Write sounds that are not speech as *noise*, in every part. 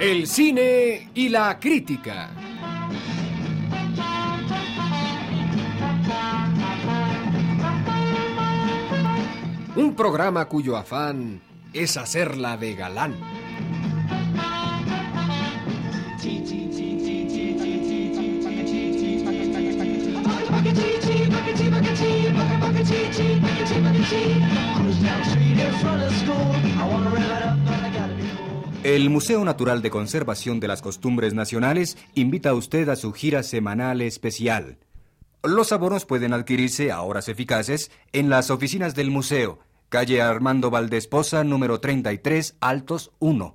El cine y la crítica. Un programa cuyo afán es hacerla de galán. El Museo Natural de Conservación de las Costumbres Nacionales invita a usted a su gira semanal especial. Los abonos pueden adquirirse a horas eficaces en las oficinas del museo, calle Armando Valdesposa, número 33, Altos 1.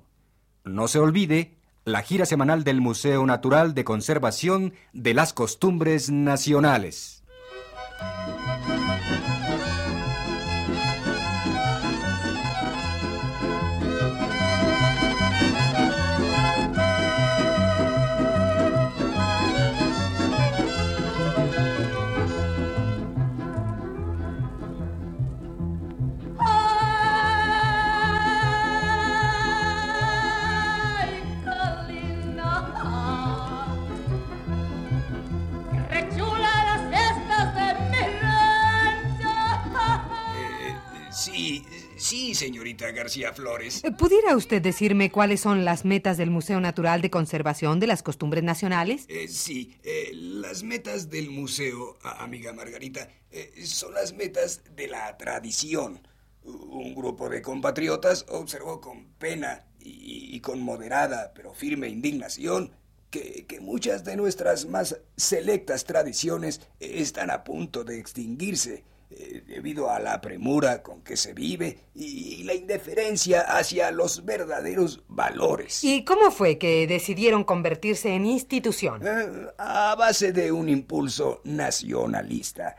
No se olvide la gira semanal del Museo Natural de Conservación de las Costumbres Nacionales. García Flores. ¿Pudiera usted decirme cuáles son las metas del Museo Natural de Conservación de las Costumbres Nacionales? Eh, sí, eh, las metas del museo, amiga Margarita, eh, son las metas de la tradición. Un grupo de compatriotas observó con pena y, y con moderada pero firme indignación que, que muchas de nuestras más selectas tradiciones están a punto de extinguirse eh, debido a la premura con que se vive y la indiferencia hacia los verdaderos valores. ¿Y cómo fue que decidieron convertirse en institución? Eh, a base de un impulso nacionalista.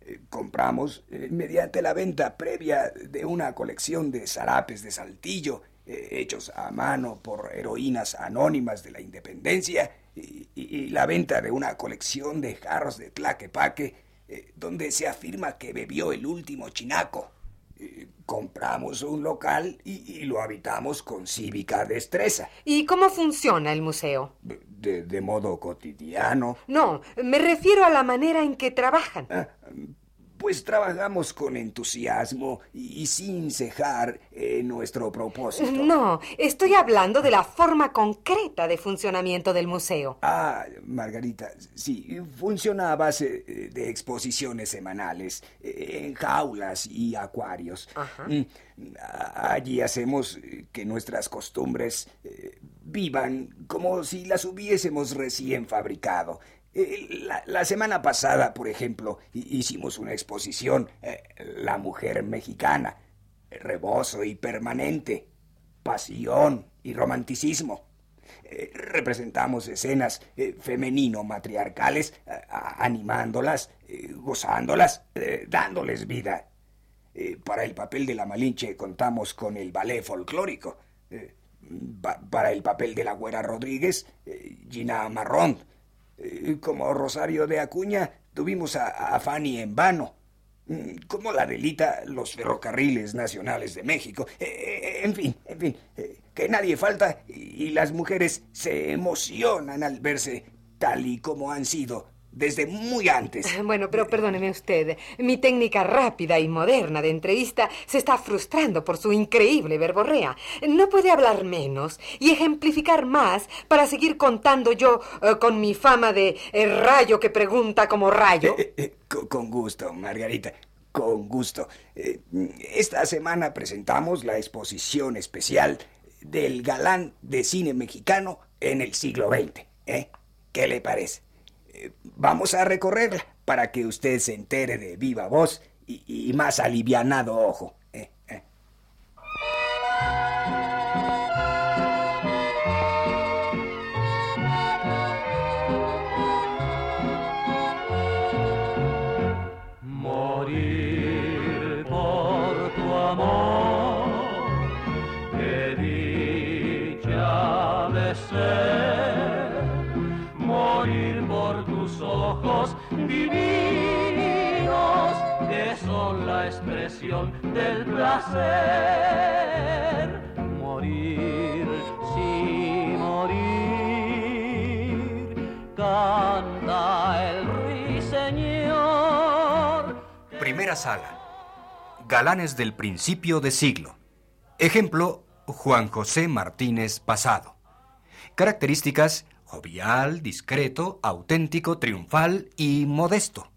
Eh, compramos, mediante la venta previa de una colección de zarapes de saltillo, hechos a mano por heroínas anónimas de la independencia, y, y- y la venta de una colección de jarros de tlaquepaque, eh, donde se afirma que bebió el último chinaco. Eh, compramos un local y, y lo habitamos con cívica destreza, ¿Y cómo funciona el museo? de- de modo cotidiano. No, me refiero a la manera en que trabajan. Ah, Pues trabajamos con entusiasmo y, sin cejar en nuestro propósito. No, estoy hablando de la forma concreta de funcionamiento del museo. Ah, Margarita, sí, funciona a base eh, de exposiciones semanales, eh, en jaulas y acuarios. Mm, Allí hacemos eh, que nuestras costumbres vivan como si las hubiésemos recién fabricado. Eh, La, semana pasada, por ejemplo, hi- hicimos una exposición, eh, La mujer mexicana, rebozo y permanente, pasión y romanticismo. Eh, representamos escenas femenino-matriarcales, animándolas, gozándolas, dándoles vida. Para el papel de la Malinche contamos con el ballet folclórico. Pa- para el papel de la Güera Rodríguez, Gina Marrón. Como Rosario de Acuña, tuvimos a, Fanny en vano. Mm, Como la delita los ferrocarriles nacionales de México. Eh, eh, en fin, en fin, eh, que nadie falta y las mujeres se emocionan al verse tal y como han sido desde muy antes. *laughs* Bueno, pero perdóneme usted, mi técnica rápida y moderna de entrevista se está frustrando por su increíble verborrea. No puede hablar menos y ejemplificar más para seguir contando yo eh, con mi fama de eh, rayo que pregunta como rayo. Eh, con, gusto, Margarita, con gusto. Esta semana presentamos la exposición especial del galán de cine mexicano en el siglo XX. ¿eh? ¿Qué le parece? Vamos a recorrerla para que usted se entere de viva voz y, y más alivianado ojo. Divinos que son la expresión del placer. Morir, sí, morir, canta el ruiseñor. Primera sala. Galanes del principio de siglo. Ejemplo, Juan José Martínez Pasado. Características, jovial, discreto, auténtico, triunfal y modesto.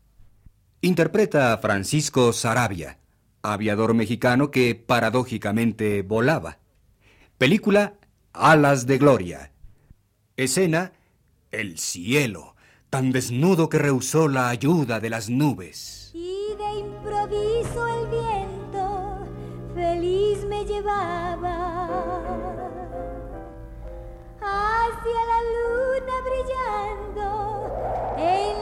Interpreta a Francisco Sarabia, aviador mexicano que paradójicamente volaba. Película Alas de Gloria. Escena El cielo, tan desnudo que rehusó la ayuda de las nubes. Y de improviso el viento feliz me llevaba hacia la luna brillando. En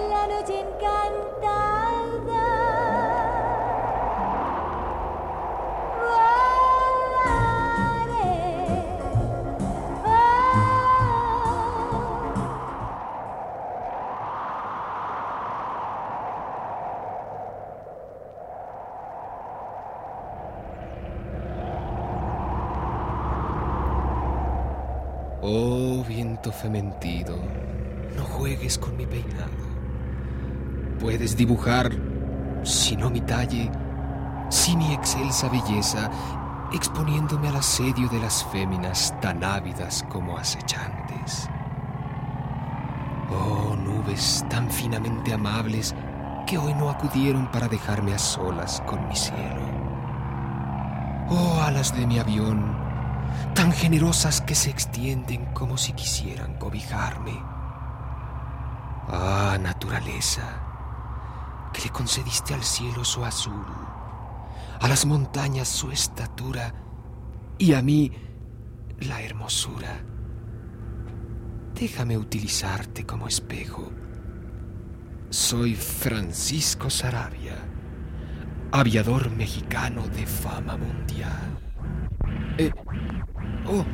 fementido, no juegues con mi peinado. Puedes dibujar, si no mi talle, si mi excelsa belleza, exponiéndome al asedio de las féminas tan ávidas como acechantes. Oh nubes tan finamente amables que hoy no acudieron para dejarme a solas con mi cielo. Oh alas de mi avión, tan generosas que se extienden como si quisieran cobijarme. Ah, naturaleza, que le concediste al cielo su azul, a las montañas su estatura y a mí la hermosura. Déjame utilizarte como espejo. Soy Francisco Sarabia, aviador mexicano de fama mundial. Eh, oh,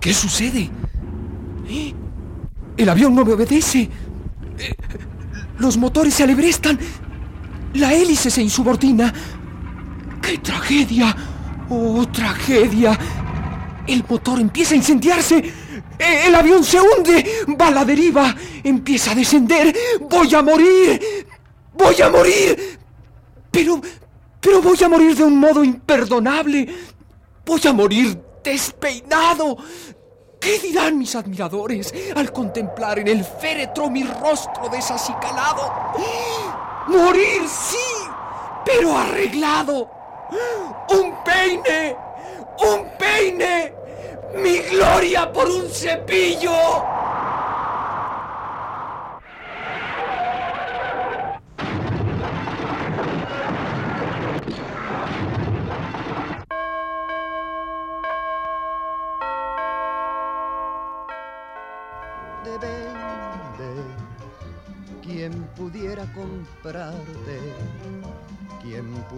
¿qué sucede? ¿Eh? El avión no me obedece. Eh, los motores se alebrestan. La hélice se insubordina. ¡Qué tragedia! ¡Oh, tragedia! El motor empieza a incendiarse. El avión se hunde. Va a la deriva. Empieza a descender. Voy a morir. Voy a morir. Pero, pero voy a morir de un modo imperdonable. Voy a morir despeinado. ¿Qué dirán mis admiradores al contemplar en el féretro mi rostro desacicalado? Morir, sí, pero arreglado. Un peine, un peine, mi gloria por un cepillo.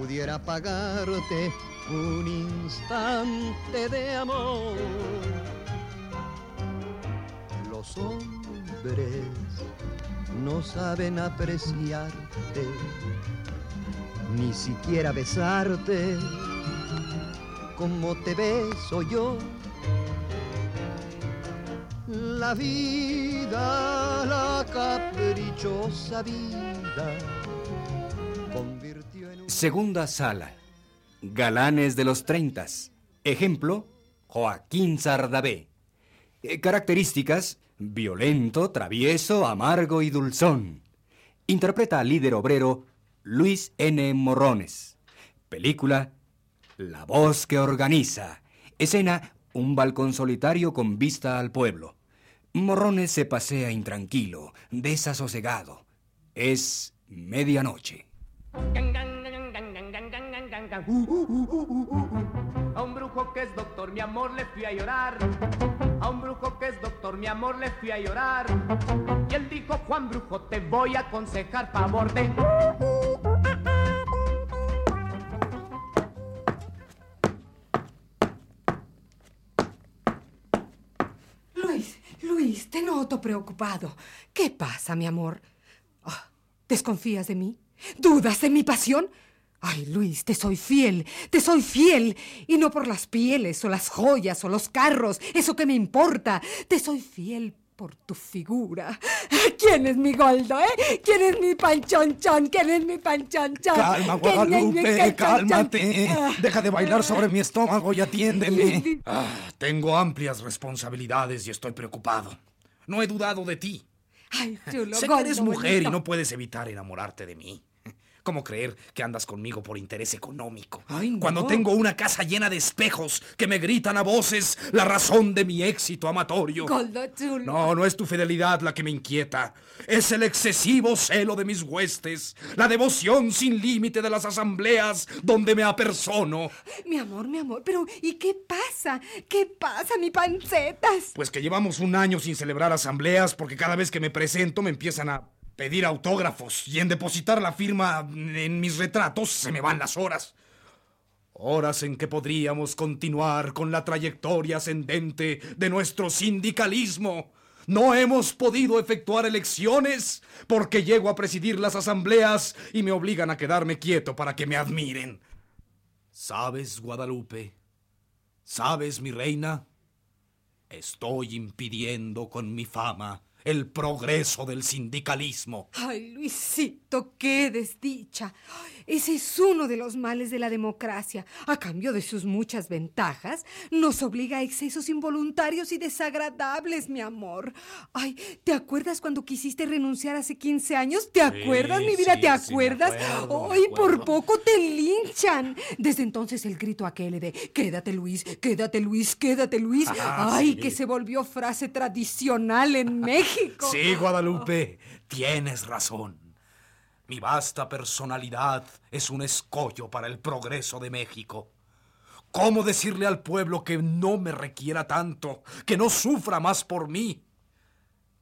Pudiera pagarte un instante de amor. Los hombres no saben apreciarte, ni siquiera besarte como te beso yo. La vida, la caprichosa vida. Segunda sala. Galanes de los treintas. Ejemplo, Joaquín Sardavé. Eh, Características, violento, travieso, amargo y dulzón. Interpreta al líder obrero Luis N. Morrones. Película, La voz que organiza. Escena, un balcón solitario con vista al pueblo. Morrones se pasea intranquilo, desasosegado. Es medianoche. A un brujo que es doctor, mi amor, le fui a llorar. A un brujo que es doctor, mi amor, le fui a llorar. Y él dijo, Juan Brujo, te voy a aconsejar favor de... Luis, Luis, te noto preocupado. ¿Qué pasa, mi amor? ¿Desconfías de mí? ¿Dudas de mi pasión? Ay, Luis, te soy fiel, te soy fiel. Y no por las pieles o las joyas o los carros, eso que me importa. Te soy fiel por tu figura. ¿Quién es mi Goldo, eh? ¿Quién es mi panchonchón? ¿Quién es mi panchonchón? Calma, ¿Quién es mi Guadalupe, cálmate. Ah. Deja de bailar sobre mi estómago y atiéndeme. Ah, tengo amplias responsabilidades y estoy preocupado. No he dudado de ti. Ay, chulo, sé que eres mujer y no puedes evitar enamorarte de mí. ¿Cómo creer que andas conmigo por interés económico? Ay, no. Cuando tengo una casa llena de espejos que me gritan a voces la razón de mi éxito amatorio. No, no es tu fidelidad la que me inquieta. Es el excesivo celo de mis huestes, la devoción sin límite de las asambleas donde me apersono. Mi amor, mi amor, pero ¿y qué pasa? ¿Qué pasa, mi pancetas? Pues que llevamos un año sin celebrar asambleas porque cada vez que me presento me empiezan a pedir autógrafos y en depositar la firma en mis retratos se me van las horas. Horas en que podríamos continuar con la trayectoria ascendente de nuestro sindicalismo. No hemos podido efectuar elecciones porque llego a presidir las asambleas y me obligan a quedarme quieto para que me admiren. ¿Sabes, Guadalupe? ¿Sabes, mi reina? Estoy impidiendo con mi fama el progreso del sindicalismo. Ay, Luisito, qué desdicha. Ese es uno de los males de la democracia. A cambio de sus muchas ventajas, nos obliga a excesos involuntarios y desagradables, mi amor. Ay, ¿te acuerdas cuando quisiste renunciar hace 15 años? ¿Te acuerdas, mi vida? sí, ¿Te sí, acuerdas? acuerdo, me Ay, por poco te linchan. Desde entonces el grito aquel de quédate, Luis, quédate, Luis, quédate, Luis. Ah, Ay, sí. que se volvió frase tradicional en *laughs* México. Sí, Guadalupe, tienes razón. Mi vasta personalidad es un escollo para el progreso de México. ¿Cómo decirle al pueblo que no me requiera tanto, que no sufra más por mí?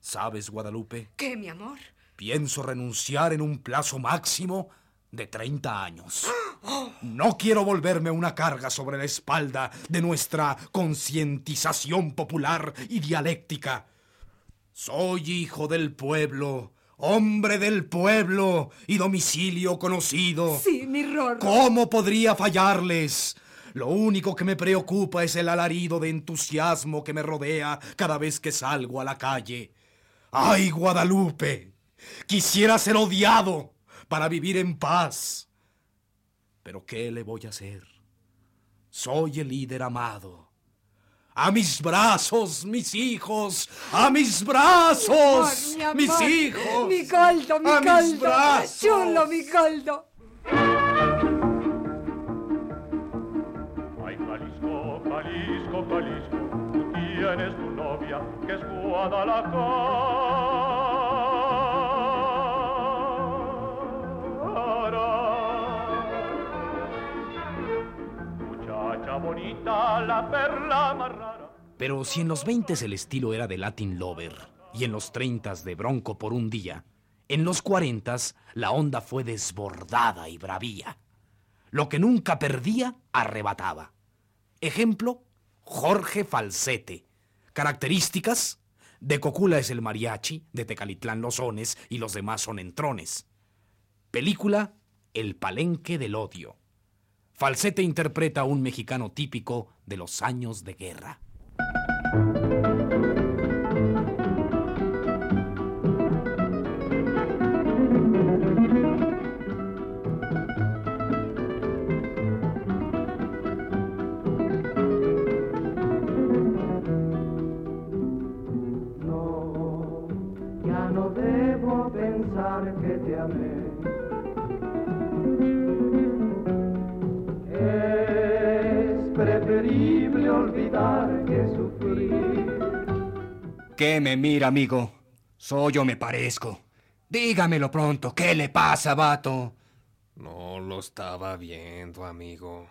¿Sabes, Guadalupe? ¿Qué, mi amor? Pienso renunciar en un plazo máximo de 30 años. *gasps* No quiero volverme una carga sobre la espalda de nuestra concientización popular y dialéctica. Soy hijo del pueblo, hombre del pueblo y domicilio conocido. Sí, mi Rorro. ¿Cómo podría fallarles? Lo único que me preocupa es el alarido de entusiasmo que me rodea cada vez que salgo a la calle. ¡Ay, Guadalupe! Quisiera ser odiado para vivir en paz. Pero ¿qué le voy a hacer? Soy el líder amado. A mis brazos, mis hijos, a mis brazos, Amor, mi mis hijos. Mi Goldo, mi a mis Goldo. brazos. Chulo, mi Goldo. Ay, Jalisco, Jalisco, Jalisco, tú tienes tu novia que es Guadalajara. Muchacha bonita, la perla más rara. Pero si en los 20 el estilo era de Latin Lover y en los 30 de Bronco por un día, en los 40 la onda fue desbordada y bravía. Lo que nunca perdía, arrebataba. Ejemplo, Jorge Falsete. Características, de Cocula es el mariachi, de Tecalitlán los sones y los demás son entrones. Película, El palenque del odio. Falsete interpreta a un mexicano típico de los años de guerra. Thank you. ¿Qué me mira, amigo? Soy yo me parezco. Dígamelo pronto, ¿qué le pasa, vato? No lo estaba viendo, amigo.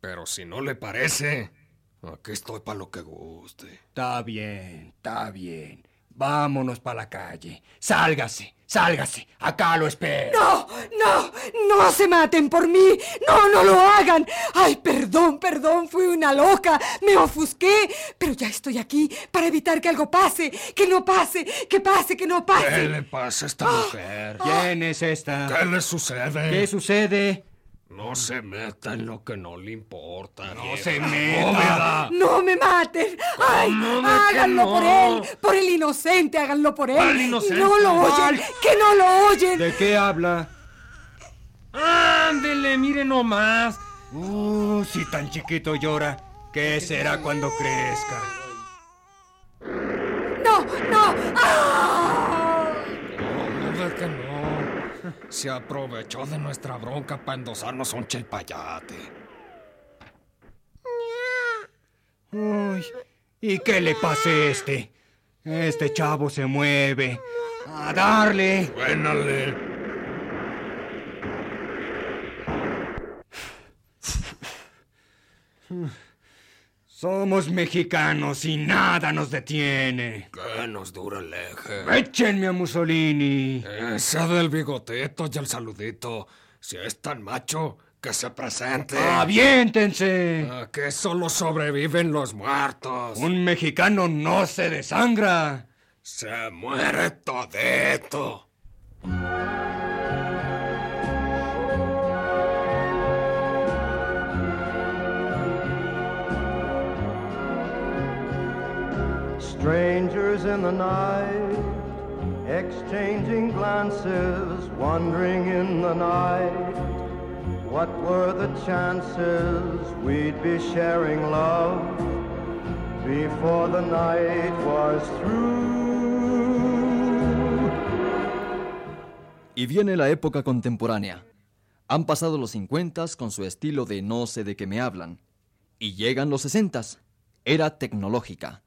Pero si no le parece, aquí estoy para lo que guste. Está bien, está bien. Vámonos para la calle. Sálgase, sálgase. Acá lo espero. No, no, no se maten por mí. No, no lo hagan. Ay, perdón, perdón, fui una loca. Me ofusqué. Pero ya estoy aquí para evitar que algo pase. Que no pase, que pase, que no pase. ¿Qué le pasa a esta mujer? ¿Quién es esta? ¿Qué le sucede? ¿Qué sucede? No se meta en lo que no le importa. No vieja se meta. No me maten. Ay, ¿Cómo de que háganlo no? por él, por el inocente, háganlo por él. ¿Cuál inocente? No lo oyen, ¿Cuál? que no lo oyen. ¿De qué habla? Ándele, mire nomás. Uh, si tan chiquito llora, ¿qué será cuando crezca? No, no. ¡Ah! ¿Cómo de que no? Se aprovechó de nuestra bronca para endosarnos un chelpayate. Uy, ¿y qué le pasa a este? Este chavo se mueve. A darle. Buénale. *laughs* Somos mexicanos y nada nos detiene. Que nos dura el eje. Échenme a Mussolini. Ese del bigotito y el saludito. Si es tan macho, que se presente. ¡Aviéntense! ¿A que solo sobreviven los muertos? Un mexicano no se desangra. Se muere todito. In the night, exchanging glances, wandering in the night. What were the chances we'd be sharing love before the night was through? Y viene la época contemporánea. Han pasado los 50 con su estilo de no sé de qué me hablan. Y llegan los 60 Era tecnológica.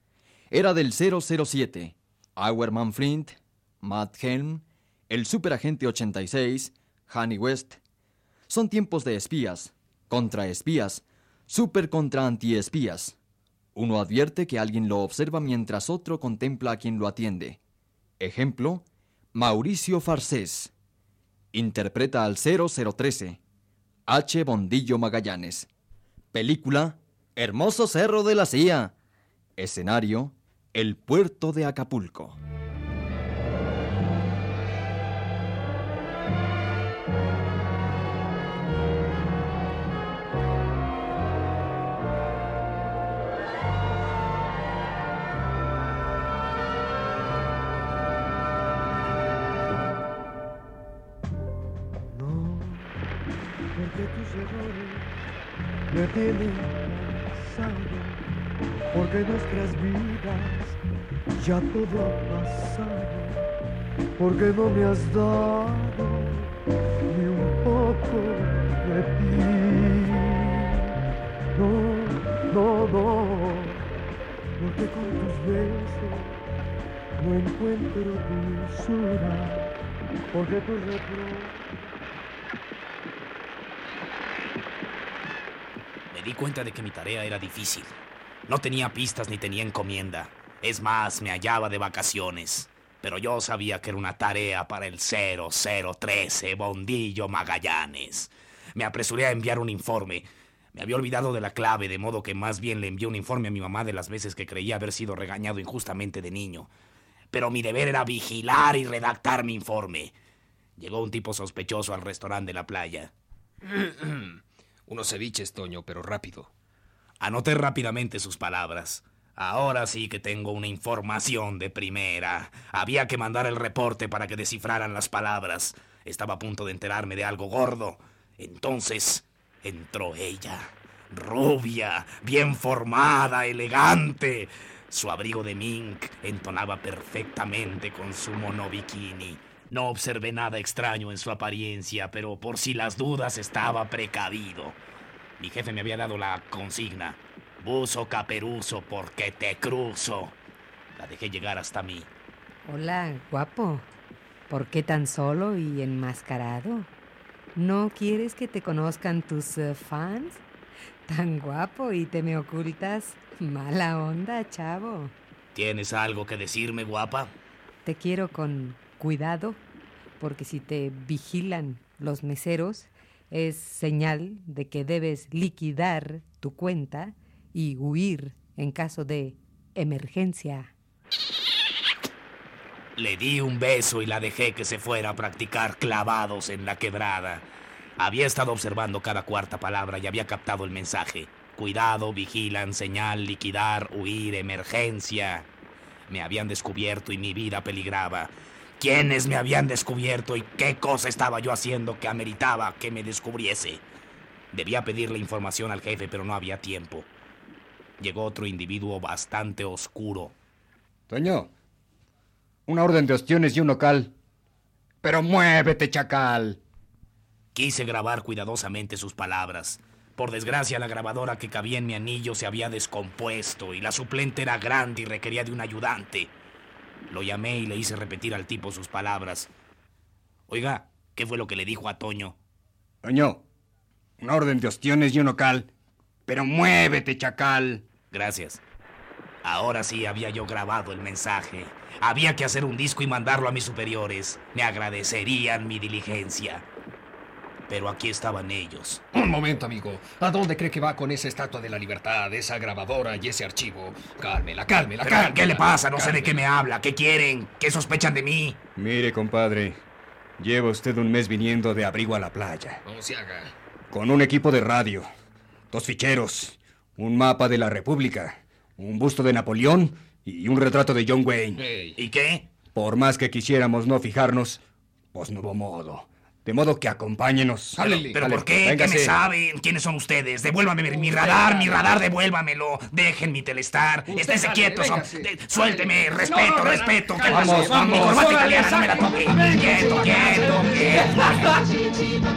Era del 007. Auerman Flint, Matt Helm, el superagente 86, Honey West. Son tiempos de espías, contraespías, super contra antiespías. Uno advierte que alguien lo observa mientras otro contempla a quien lo atiende. Ejemplo, Mauricio Farcés. Interpreta al 0013. H. Bondillo Magallanes. Película Hermoso Cerro de la Silla. Escenario El puerto de Acapulco. Me cansado, porque nuestras vidas ya todo ha pasado, porque no me has dado ni un poco de ti. No, no, no, porque con tus besos no encuentro dulzura, porque tus reproches Me di cuenta de que mi tarea era difícil. No tenía pistas ni tenía encomienda. Es más, me hallaba de vacaciones. Pero yo sabía que era una tarea para el 0013 Bondillo Magallanes. Me apresuré a enviar un informe. Me había olvidado de la clave, de modo que más bien le envié un informe a mi mamá de las veces que creía haber sido regañado injustamente de niño. Pero mi deber era vigilar y redactar mi informe. Llegó un tipo sospechoso al restaurante de la playa. *clears throat* Unos ceviches, Toño, pero rápido. Anoté rápidamente sus palabras. Ahora sí que tengo una información de primera. Había que mandar el reporte para que descifraran las palabras. Estaba a punto de enterarme de algo gordo. Entonces entró ella. Rubia, bien formada, elegante. Su abrigo de mink entonaba perfectamente con su monobikini. No observé nada extraño en su apariencia, pero por si las dudas estaba precavido. Mi jefe me había dado la consigna. Buzo caperuso porque te cruzo. La dejé llegar hasta mí. Hola, guapo. ¿Por qué tan solo y enmascarado? ¿No quieres que te conozcan tus eh, fans? Tan guapo y te me ocultas. Mala onda, chavo. ¿Tienes algo que decirme, guapa? te quiero con cuidado, porque si te vigilan los meseros, es señal de que debes liquidar tu cuenta y huir en caso de emergencia. Le di un beso y la dejé que se fuera a practicar clavados en la quebrada. Había estado observando cada cuarta palabra y había captado el mensaje. Cuidado, vigilan, señal, liquidar, huir, emergencia. Me habían descubierto y mi vida peligraba. ¿Quiénes me habían descubierto y qué cosa estaba yo haciendo que ameritaba que me descubriese? Debía pedirle información al jefe, pero no había tiempo. Llegó otro individuo bastante oscuro. Toño, una orden de ostiones y un local. Pero muévete, chacal. Quise grabar cuidadosamente sus palabras. Por desgracia, la grabadora que cabía en mi anillo se había descompuesto y la suplente era grande y requería de un ayudante. Lo llamé y le hice repetir al tipo sus palabras. Oiga, ¿qué fue lo que le dijo a Toño? Toño, una orden de ostiones y un local. Pero muévete, chacal. Gracias. Ahora sí había yo grabado el mensaje. Había que hacer un disco y mandarlo a mis superiores. Me agradecerían mi diligencia. Pero aquí estaban ellos. Un momento, amigo. ¿A dónde cree que va con esa estatua de la libertad, esa grabadora y ese archivo? Cálmela, cálmela, Pero, cálmela. ¿Qué le pasa? No sé de qué me habla. ¿Qué quieren? ¿Qué sospechan de mí? Mire, compadre. Lleva usted un mes viniendo de abrigo a la playa. No se haga. Con un equipo de radio, dos ficheros, un mapa de la República, un busto de Napoleón y un retrato de John Wayne. ¿Y qué? Por más que quisiéramos no fijarnos, pues no hubo modo. De modo que acompáñenos. ¿Pero por qué? ¿Qué véngase. me saben? ¿Quiénes son ustedes? Devuélvame mi, mi radar, mi radar, devuélvamelo. Dejen mi telestar. Usted Esténse quietos. véngase. suélteme. No, Respeto, no, no, respeto. ¿Qué vamos, pasó? vamos. Mi corbata italiana, no me la toque. Quieto, quieto, quieto.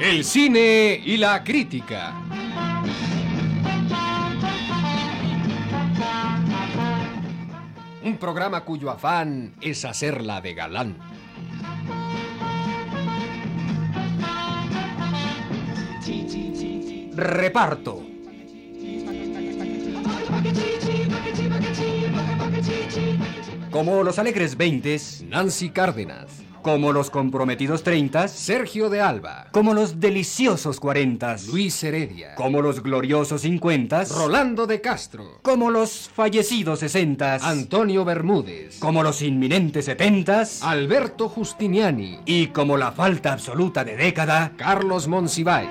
El cine y la crítica. Un programa cuyo afán es hacerla de galán. Reparto. Como los alegres veintes, Nancy Cárdenas, como los comprometidos treintas, Sergio de Alba, como los deliciosos cuarentas, Luis Heredia, como los gloriosos cincuentas, Rolando de Castro, como los fallecidos sesentas, Antonio Bermúdez, como los inminentes setentas, Alberto Justiniani, y como la falta absoluta de década, Carlos Monsiváis.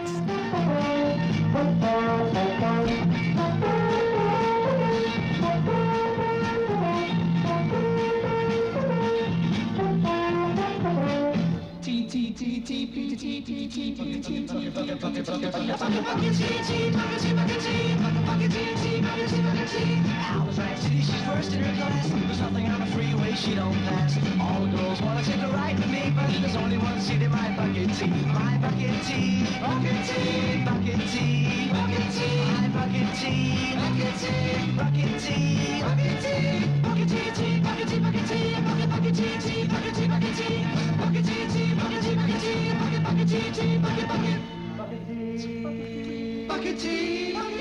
Bucket tea. My bucket tea, bucket tea, bucket tea, bucket tea, my bucket tea, bucket tea, bucket tea, bucket tea, bucket tea, tea, bucket tea, bucket tea, Buckety, bucket, bucket. tea, bucket, tea.